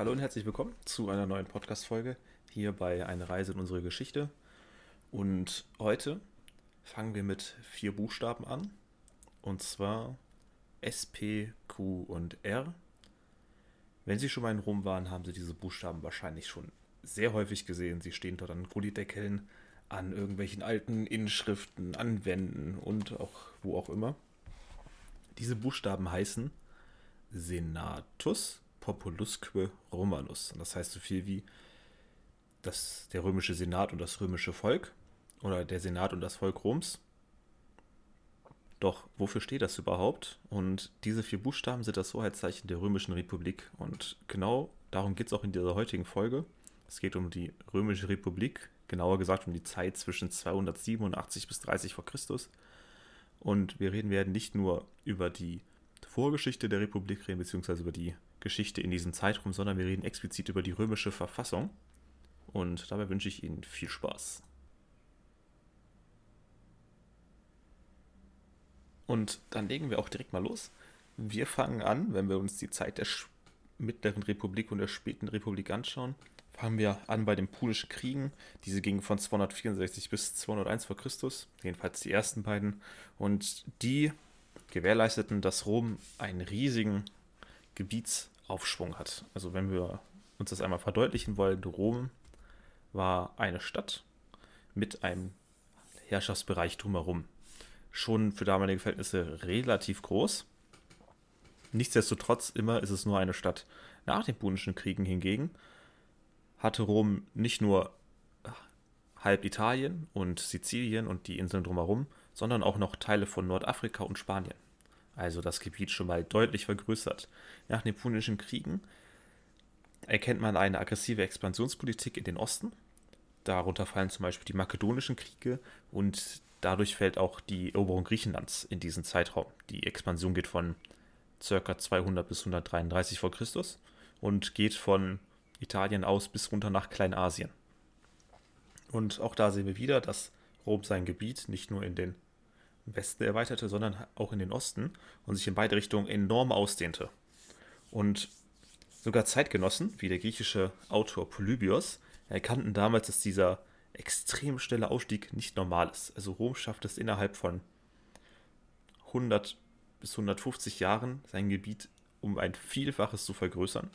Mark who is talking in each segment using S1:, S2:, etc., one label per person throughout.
S1: Hallo und herzlich willkommen zu einer neuen Podcast-Folge hier bei Eine Reise in unsere Geschichte. Und heute fangen wir mit vier Buchstaben an. Und zwar S, P, Q und R. Wenn Sie schon mal in Rom waren, haben Sie diese Buchstaben wahrscheinlich schon sehr häufig gesehen. Sie stehen dort an Gullideckeln, an irgendwelchen alten Inschriften, an Wänden und auch wo auch immer. Diese Buchstaben heißen Senatus Populusque Romanus. Und das heißt so viel wie das, der römische Senat und das römische Volk oder der Senat und das Volk Roms. Doch wofür steht das überhaupt? Und diese vier Buchstaben sind das Hoheitszeichen der Römischen Republik. Und genau darum geht es auch in dieser heutigen Folge. Es geht um die Römische Republik, genauer gesagt um die Zeit zwischen 287 bis 30 vor Christus. Und wir reden werden nicht nur über die Vorgeschichte der Republik reden, beziehungsweise über die Geschichte in diesem Zeitraum, sondern wir reden explizit über die römische Verfassung. Und dabei wünsche ich Ihnen viel Spaß. Und dann legen wir auch direkt mal los. Wir fangen an, wenn wir uns die Zeit der Mittleren Republik und der späten Republik anschauen, fangen wir an bei den Punischen Kriegen. Diese gingen von 264 bis 201 vor Christus, jedenfalls die ersten beiden. Und die gewährleisteten, dass Rom einen riesigen Gebietsaufschwung hat. Also wenn wir uns das einmal verdeutlichen wollen, Rom war eine Stadt mit einem Herrschaftsbereich drumherum. Schon für damalige Verhältnisse relativ groß. Nichtsdestotrotz immer ist es nur eine Stadt. Nach den Punischen Kriegen hingegen hatte Rom nicht nur halb Italien und Sizilien und die Inseln drumherum, sondern auch noch Teile von Nordafrika und Spanien. Also das Gebiet schon mal deutlich vergrößert. Nach den Punischen Kriegen erkennt man eine aggressive Expansionspolitik in den Osten. Darunter fallen zum Beispiel die makedonischen Kriege und dadurch fällt auch die Eroberung Griechenlands in diesen Zeitraum. Die Expansion geht von ca. 200 bis 133 vor Christus und geht von Italien aus bis runter nach Kleinasien. Und auch da sehen wir wieder, dass Rom sein Gebiet nicht nur in den Westen erweiterte, sondern auch in den Osten und sich in beide Richtungen enorm ausdehnte. Und sogar Zeitgenossen, wie der griechische Autor Polybios, erkannten damals, dass dieser extrem schnelle Aufstieg nicht normal ist. Also Rom schafft es innerhalb von 100 bis 150 Jahren, sein Gebiet um ein Vielfaches zu vergrößern.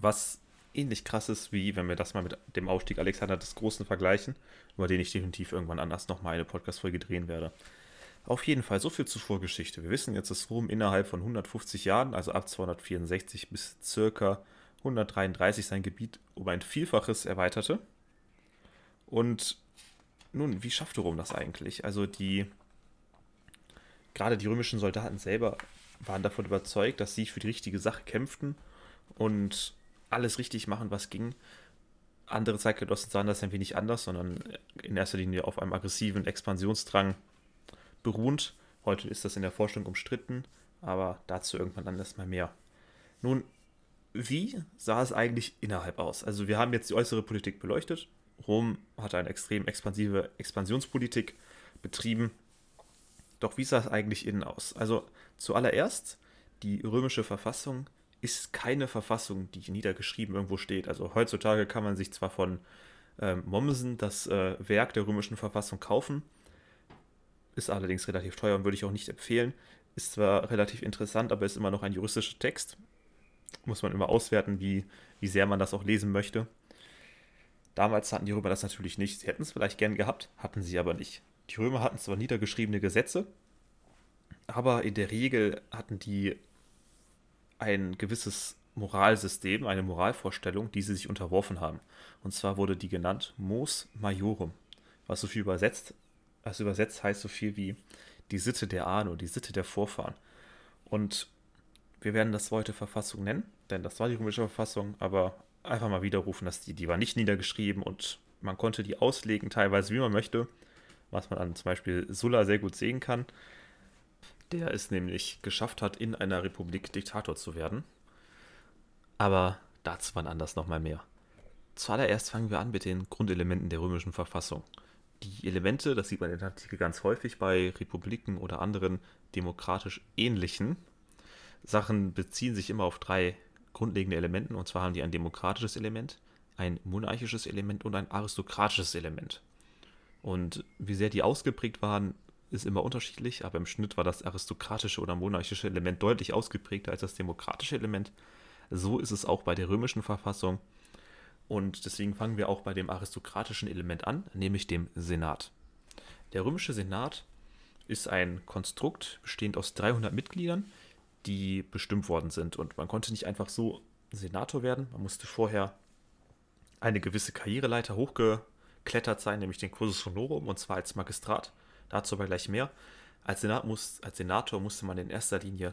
S1: Was ähnlich krass ist, wie wenn wir das mal mit dem Aufstieg Alexander des Großen vergleichen, über den ich definitiv irgendwann anders nochmal eine Podcast-Folge drehen werde. Auf jeden Fall so viel zur Vorgeschichte. Wir wissen jetzt, dass Rom innerhalb von 150 Jahren, also ab 264 bis circa 133 sein Gebiet um ein Vielfaches erweiterte. Und nun, wie schaffte Rom das eigentlich? Also die, gerade die römischen Soldaten selber waren davon überzeugt, dass sie für die richtige Sache kämpften und alles richtig machen, was ging. Andere Zeitgenossen sahen das ein wenig anders, sondern in erster Linie auf einem aggressiven Expansionsdrang beruhend. Heute ist das in der Forschung umstritten, aber dazu irgendwann dann erstmal mehr. Nun, wie sah es eigentlich innerhalb aus? Also wir haben jetzt die äußere Politik beleuchtet. Rom hatte eine extrem expansive Expansionspolitik betrieben. Doch wie sah es eigentlich innen aus? Also zuallererst, die römische Verfassung ist keine Verfassung, die niedergeschrieben irgendwo steht. Also heutzutage kann man sich zwar von ähm, Mommsen das äh, Werk der römischen Verfassung kaufen, ist allerdings relativ teuer und würde ich auch nicht empfehlen. Ist zwar relativ interessant, aber ist immer noch ein juristischer Text. Muss man immer auswerten, wie, wie sehr man das auch lesen möchte. Damals hatten die Römer das natürlich nicht. Sie hätten es vielleicht gern gehabt, hatten sie aber nicht. Die Römer hatten zwar niedergeschriebene Gesetze, aber in der Regel hatten die ein gewisses Moralsystem, eine Moralvorstellung, die sie sich unterworfen haben. Und zwar wurde die genannt Mos Majorum, was so viel übersetzt, was übersetzt heißt so viel wie die Sitte der oder die Sitte der Vorfahren. Und wir werden das heute Verfassung nennen, denn das war die römische Verfassung, aber einfach mal widerrufen, dass die, die war nicht niedergeschrieben und man konnte die auslegen, teilweise wie man möchte, was man an zum Beispiel Sulla sehr gut sehen kann der es nämlich geschafft hat, in einer Republik Diktator zu werden. Aber dazu wann anders nochmal mehr. Zuallererst fangen wir an mit den Grundelementen der römischen Verfassung. Die Elemente, das sieht man in der Antike ganz häufig bei Republiken oder anderen demokratisch ähnlichen Sachen, beziehen sich immer auf drei grundlegenden Elementen. Und zwar haben die ein demokratisches Element, ein monarchisches Element und ein aristokratisches Element. Und wie sehr die ausgeprägt waren, ist immer unterschiedlich, aber im Schnitt war das aristokratische oder monarchische Element deutlich ausgeprägter als das demokratische Element. So ist es auch bei der römischen Verfassung. Und deswegen fangen wir auch bei dem aristokratischen Element an, nämlich dem Senat. Der römische Senat ist ein Konstrukt bestehend aus 300 Mitgliedern, die bestimmt worden sind. Und man konnte nicht einfach so Senator werden. Man musste vorher eine gewisse Karriereleiter hochgeklettert sein, nämlich den Cursus Honorum, und zwar als Magistrat. Dazu aber gleich mehr. Als, Senat muss, als Senator musste man in erster Linie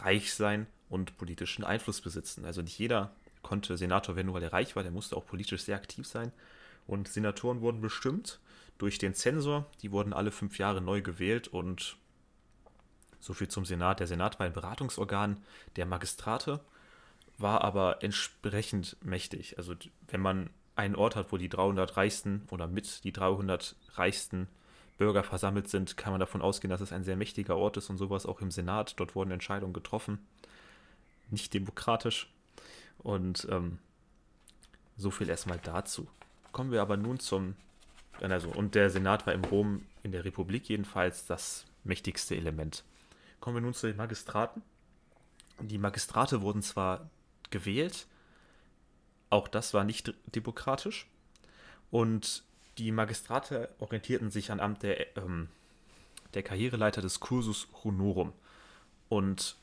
S1: reich sein und politischen Einfluss besitzen. Also nicht jeder konnte Senator werden, nur weil er reich war, der musste auch politisch sehr aktiv sein. Und Senatoren wurden bestimmt durch den Zensor. Die wurden alle fünf Jahre neu gewählt und so viel zum Senat. Der Senat war ein Beratungsorgan der Magistrate, war aber entsprechend mächtig. Also wenn man einen Ort hat, wo die 300 reichsten oder mit die 300 reichsten Bürger versammelt sind, kann man davon ausgehen, dass es ein sehr mächtiger Ort ist und sowas auch im Senat. Dort wurden Entscheidungen getroffen. Nicht demokratisch. Und ähm, so viel erstmal dazu. Kommen wir aber nun zum. Also, und der Senat war im Rom in der Republik jedenfalls das mächtigste Element. Kommen wir nun zu den Magistraten. Die Magistrate wurden zwar gewählt, auch das war nicht demokratisch. Und die Magistrate orientierten sich an Amt der, ähm, der Karriereleiter des Cursus Honorum. Und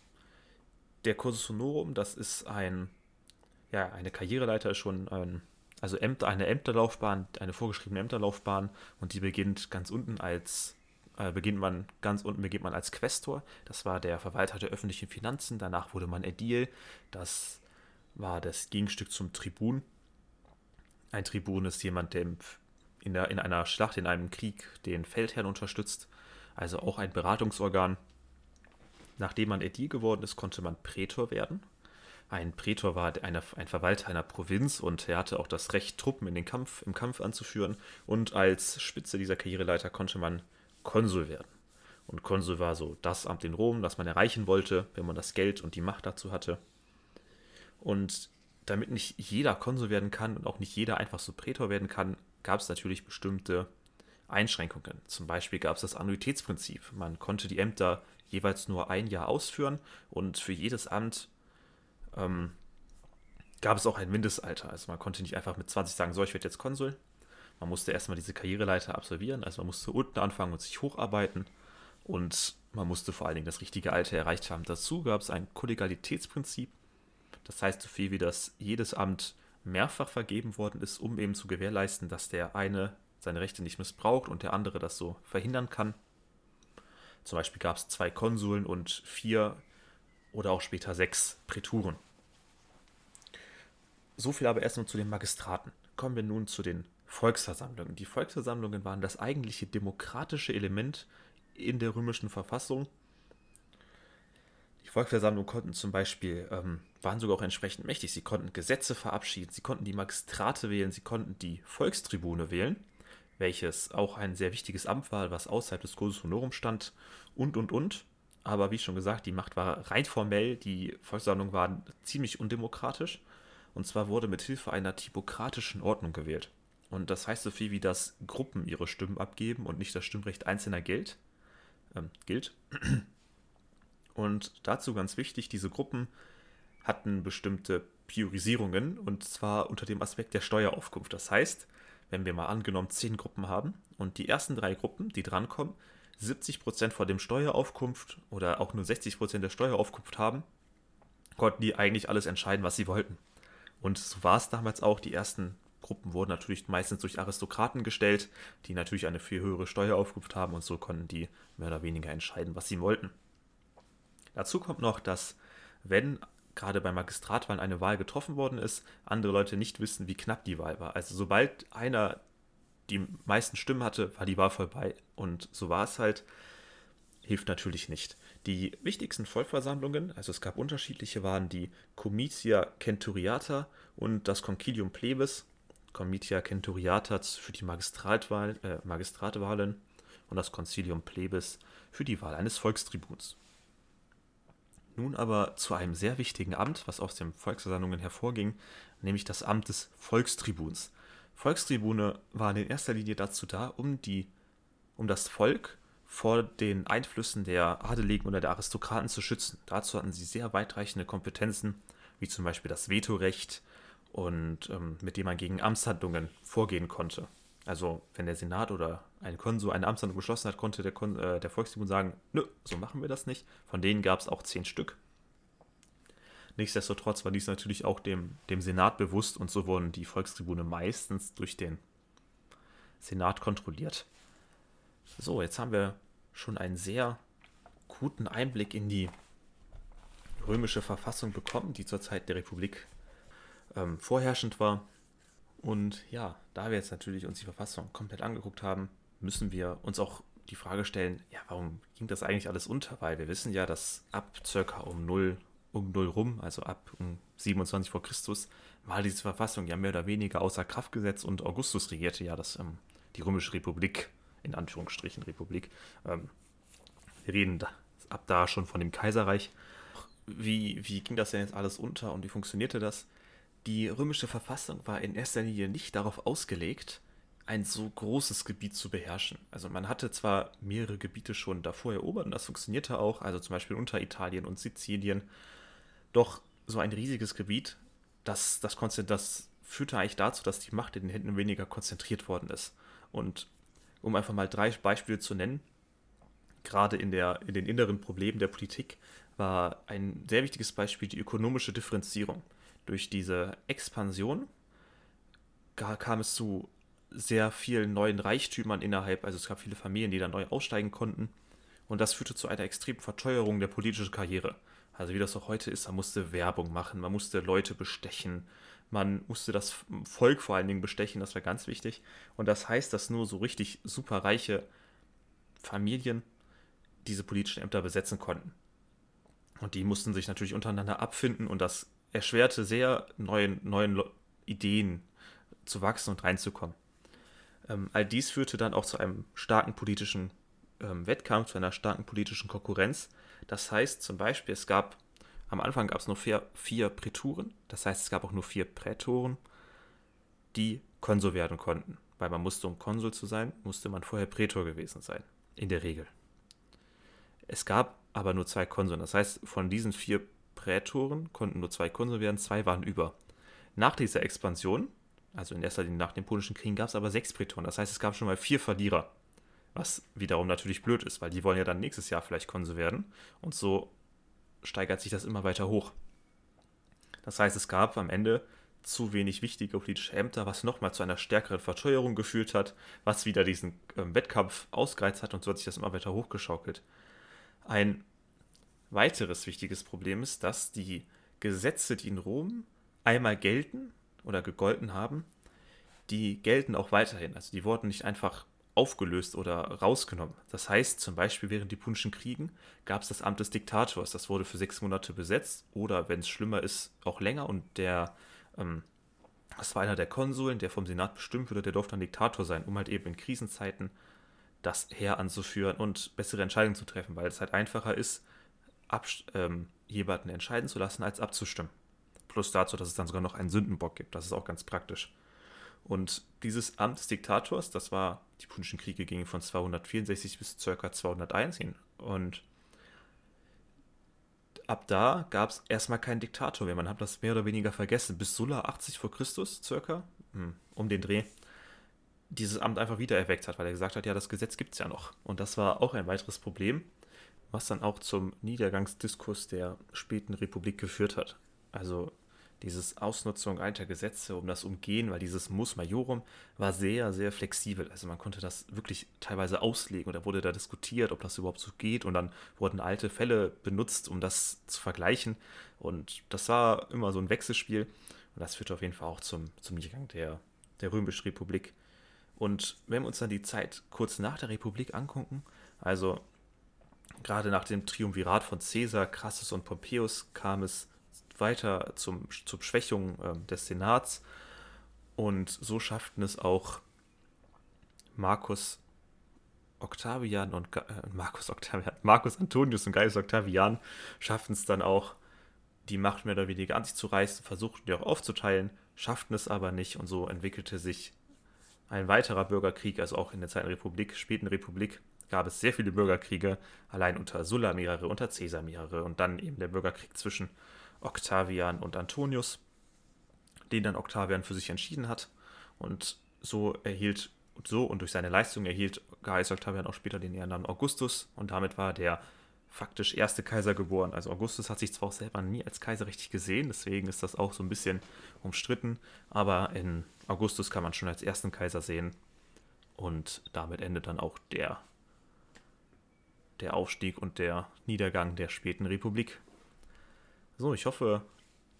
S1: der Cursus Honorum, das ist ein, ja, eine Karriereleiter ist schon ein, also Ämter, eine Ämterlaufbahn, eine vorgeschriebene Ämterlaufbahn und die beginnt ganz unten als äh, beginnt man ganz unten beginnt man als Questor. Das war der Verwalter der öffentlichen Finanzen. Danach wurde man Ädil. Das war das Gegenstück zum Tribun. Ein Tribun ist jemand, der in, der, in einer Schlacht, in einem Krieg den Feldherrn unterstützt. Also auch ein Beratungsorgan. Nachdem man Ädil geworden ist, konnte man Prätor werden. Ein Prätor war eine, ein Verwalter einer Provinz und er hatte auch das Recht, Truppen in den Kampf, im Kampf anzuführen. Und als Spitze dieser Karriereleiter konnte man Konsul werden. Und Konsul war so das Amt in Rom, das man erreichen wollte, wenn man das Geld und die Macht dazu hatte. Und damit nicht jeder Konsul werden kann und auch nicht jeder einfach so Prätor werden kann, gab es natürlich bestimmte Einschränkungen. Zum Beispiel gab es das Annuitätsprinzip. Man konnte die Ämter jeweils nur ein Jahr ausführen und für jedes Amt ähm, gab es auch ein Mindestalter. Also man konnte nicht einfach mit 20 sagen, so, ich werde jetzt Konsul, man musste erstmal diese Karriereleiter absolvieren, also man musste unten anfangen und sich hocharbeiten und man musste vor allen Dingen das richtige Alter erreicht haben. Dazu gab es ein Kollegialitätsprinzip, das heißt so viel wie, dass jedes Amt mehrfach vergeben worden ist, um eben zu gewährleisten, dass der eine seine Rechte nicht missbraucht und der andere das so verhindern kann. Zum Beispiel gab es zwei Konsuln und vier oder auch später sechs Präturen. So viel aber erstmal zu den Magistraten. Kommen wir nun zu den Volksversammlungen. Die Volksversammlungen waren das eigentliche demokratische Element in der römischen Verfassung. Die Volksversammlungen konnten zum Beispiel, ähm, waren sogar auch entsprechend mächtig. Sie konnten Gesetze verabschieden, sie konnten die Magistrate wählen, sie konnten die Volkstribune wählen, welches auch ein sehr wichtiges Amt war, was außerhalb des Cursus Honorum stand und, und, und. Aber wie schon gesagt, die Macht war rein formell, die Volksversammlungen waren ziemlich undemokratisch. Und zwar wurde mit Hilfe einer typokratischen Ordnung gewählt. Und das heißt so viel wie, dass Gruppen ihre Stimmen abgeben und nicht das Stimmrecht Einzelner gilt. Ähm, gilt. Und dazu ganz wichtig, diese Gruppen hatten bestimmte Priorisierungen und zwar unter dem Aspekt der Steueraufkunft. Das heißt, wenn wir mal angenommen zehn Gruppen haben und die ersten drei Gruppen, die drankommen, 70% vor dem Steueraufkunft oder auch nur 60% der Steueraufkunft haben, konnten die eigentlich alles entscheiden, was sie wollten. Und so war es damals auch. Die ersten Gruppen wurden natürlich meistens durch Aristokraten gestellt, die natürlich eine viel höhere Steueraufkunft haben und so konnten die mehr oder weniger entscheiden, was sie wollten. Dazu kommt noch, dass wenn gerade bei Magistratwahlen eine Wahl getroffen worden ist, andere Leute nicht wissen, wie knapp die Wahl war. Also sobald einer die meisten Stimmen hatte, war die Wahl vorbei. Und so war es halt. Hilft natürlich nicht. Die wichtigsten Vollversammlungen, also es gab unterschiedliche, waren die Comitia Centuriata und das Concilium Plebis. Comitia Centuriata für die Magistratwahl, äh, Magistratwahlen und das Concilium Plebis für die Wahl eines Volkstribuns. nun aber zu einem sehr wichtigen Amt, was aus den Volksversammlungen hervorging, nämlich das Amt des Volkstribuns. Volkstribune waren in erster Linie dazu da, um, die, um das Volk vor den Einflüssen der Adeligen oder der Aristokraten zu schützen. Dazu hatten sie sehr weitreichende Kompetenzen, wie zum Beispiel das Vetorecht und ähm, mit dem man gegen Amtshandlungen vorgehen konnte. Also wenn der Senat oder ein Konsul eine Amtshandlung beschlossen hat, konnte der, Kon äh, der Volkstribun sagen, nö, so machen wir das nicht. Von denen gab es auch zehn Stück. Nichtsdestotrotz war dies natürlich auch dem, dem Senat bewusst und so wurden die Volkstribune meistens durch den Senat kontrolliert. So, jetzt haben wir schon einen sehr guten Einblick in die römische Verfassung bekommen, die zur Zeit der Republik ähm, vorherrschend war. Und ja, da wir jetzt natürlich uns die Verfassung komplett angeguckt haben, müssen wir uns auch die Frage stellen, ja, warum ging das eigentlich alles unter? Weil wir wissen ja, dass ab circa um 0, um 0 rum, also ab um 27 vor Christus, war diese Verfassung ja mehr oder weniger außer Kraft gesetzt und Augustus regierte ja das, ähm, die Römische Republik, in Anführungsstrichen Republik. Ähm, wir reden da, ab da schon von dem Kaiserreich. Wie, wie ging das denn jetzt alles unter und wie funktionierte das? Die römische Verfassung war in erster Linie nicht darauf ausgelegt, ein so großes Gebiet zu beherrschen. Also man hatte zwar mehrere Gebiete schon davor erobert und das funktionierte auch, also zum Beispiel Unteritalien und Sizilien, doch so ein riesiges Gebiet, das, das, das führte eigentlich dazu, dass die Macht in den Händen weniger konzentriert worden ist. Und um einfach mal drei Beispiele zu nennen, gerade in, der, in den inneren Problemen der Politik war ein sehr wichtiges Beispiel die ökonomische Differenzierung durch diese Expansion kam es zu sehr vielen neuen Reichtümern innerhalb, also es gab viele Familien, die dann neu aussteigen konnten. Und das führte zu einer extremen Verteuerung der politischen Karriere. Also wie das auch heute ist, man musste Werbung machen, man musste Leute bestechen, man musste das Volk vor allen Dingen bestechen, das war ganz wichtig. Und das heißt, dass nur so richtig super reiche Familien diese politischen Ämter besetzen konnten. Und die mussten sich natürlich untereinander abfinden und das erschwerte sehr, neuen, neuen Ideen zu wachsen und reinzukommen. Ähm, all dies führte dann auch zu einem starken politischen ähm, Wettkampf, zu einer starken politischen Konkurrenz. Das heißt zum Beispiel, es gab am Anfang gab es nur vier, vier Präturen, das heißt es gab auch nur vier Prätoren, die Konsul werden konnten. Weil man musste, um Konsul zu sein, musste man vorher Prätor gewesen sein, in der Regel. Es gab aber nur zwei Konsuln, das heißt von diesen vier Prätoren konnten nur zwei Konsul werden, zwei waren über. Nach dieser Expansion, also in erster Linie nach den Punischen Kriegen, gab es aber sechs Prätoren. Das heißt, es gab schon mal vier Verlierer. Was wiederum natürlich blöd ist, weil die wollen ja dann nächstes Jahr vielleicht Konsul werden. Und so steigert sich das immer weiter hoch. Das heißt, es gab am Ende zu wenig wichtige politische Ämter, was nochmal zu einer stärkeren Verteuerung geführt hat, was wieder diesen äh, Wettkampf ausgereizt hat und so hat sich das immer weiter hochgeschaukelt. Ein weiteres wichtiges Problem ist, dass die Gesetze, die in Rom einmal gelten oder gegolten haben, die gelten auch weiterhin. Also die wurden nicht einfach aufgelöst oder rausgenommen. Das heißt, zum Beispiel während die Punischen Kriegen gab es das Amt des Diktators. Das wurde für sechs Monate besetzt oder, wenn es schlimmer ist, auch länger. Und der, ähm, das war einer der Konsuln, der vom Senat bestimmt wurde, der durfte dann Diktator sein, um halt eben in Krisenzeiten das Heer anzuführen und bessere Entscheidungen zu treffen, weil es halt einfacher ist, ähm, jemanden entscheiden zu lassen, als abzustimmen. Plus dazu, dass es dann sogar noch einen Sündenbock gibt. Das ist auch ganz praktisch. Und dieses Amt des Diktators, das war, die Punischen Kriege gingen von 264 bis ca. 201 hin. Und ab da gab es erstmal keinen Diktator mehr. Man hat das mehr oder weniger vergessen. Bis Sulla 80 vor Christus circa, hm, um den Dreh, dieses Amt einfach wieder erweckt hat, weil er gesagt hat, ja, das Gesetz gibt es ja noch. Und das war auch ein weiteres Problem, was dann auch zum Niedergangsdiskurs der späten Republik geführt hat. Also dieses Ausnutzung alter Gesetze, um das Umgehen, weil dieses Mus Majorum war sehr, sehr flexibel. Also man konnte das wirklich teilweise auslegen und da wurde da diskutiert, ob das überhaupt so geht und dann wurden alte Fälle benutzt, um das zu vergleichen und das war immer so ein Wechselspiel und das führte auf jeden Fall auch zum, zum Niedergang der, der Römischen Republik. Und wenn wir uns dann die Zeit kurz nach der Republik angucken, also Gerade nach dem Triumvirat von Caesar, Crassus und Pompeius kam es weiter zum, zur Schwächung äh, des Senats. Und so schafften es auch Marcus Octavian und äh, Marcus Octavian, Marcus Antonius und Gaius Octavian schafften es dann auch, die Macht mehr oder weniger an sich zu reißen, versuchten die auch aufzuteilen, schafften es aber nicht. Und so entwickelte sich ein weiterer Bürgerkrieg, also auch in der Zweiten Republik, späten Republik, gab es sehr viele Bürgerkriege, allein unter Sulla mehrere, unter Caesar mehrere und dann eben der Bürgerkrieg zwischen Octavian und Antonius, den dann Octavian für sich entschieden hat und so erhielt so und durch seine Leistung erhielt Gaius Octavian auch später den Ehrennamen Augustus und damit war der faktisch erste Kaiser geboren. Also Augustus hat sich zwar auch selber nie als Kaiser richtig gesehen, deswegen ist das auch so ein bisschen umstritten, aber in Augustus kann man schon als ersten Kaiser sehen und damit endet dann auch der, der Aufstieg und der Niedergang der späten Republik. So, ich hoffe,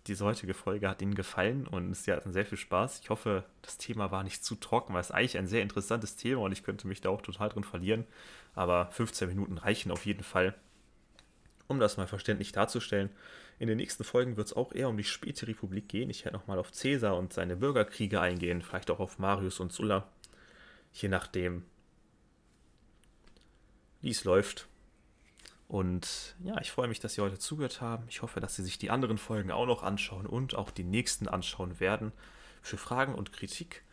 S1: diese heutige Folge hat Ihnen gefallen und sie hatten sehr viel Spaß. Ich hoffe, das Thema war nicht zu trocken, weil es eigentlich ein sehr interessantes Thema und ich könnte mich da auch total drin verlieren. Aber 15 Minuten reichen auf jeden Fall, um das mal verständlich darzustellen. In den nächsten Folgen wird es auch eher um die späte Republik gehen. Ich werde nochmal auf Caesar und seine Bürgerkriege eingehen, vielleicht auch auf Marius und Sulla, je nachdem, wie es läuft. Und ja, ich freue mich, dass Sie heute zugehört haben. Ich hoffe, dass Sie sich die anderen Folgen auch noch anschauen und auch die nächsten anschauen werden. Für Fragen und Kritik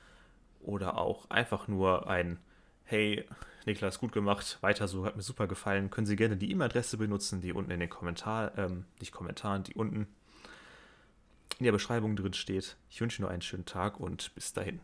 S1: oder auch einfach nur ein Hey, Niklas, gut gemacht, weiter so, hat mir super gefallen, können Sie gerne die E-Mail-Adresse benutzen, die unten in den Kommentaren, ähm, nicht Kommentaren, die unten in der Beschreibung drin steht. Ich wünsche Ihnen noch einen schönen Tag und bis dahin.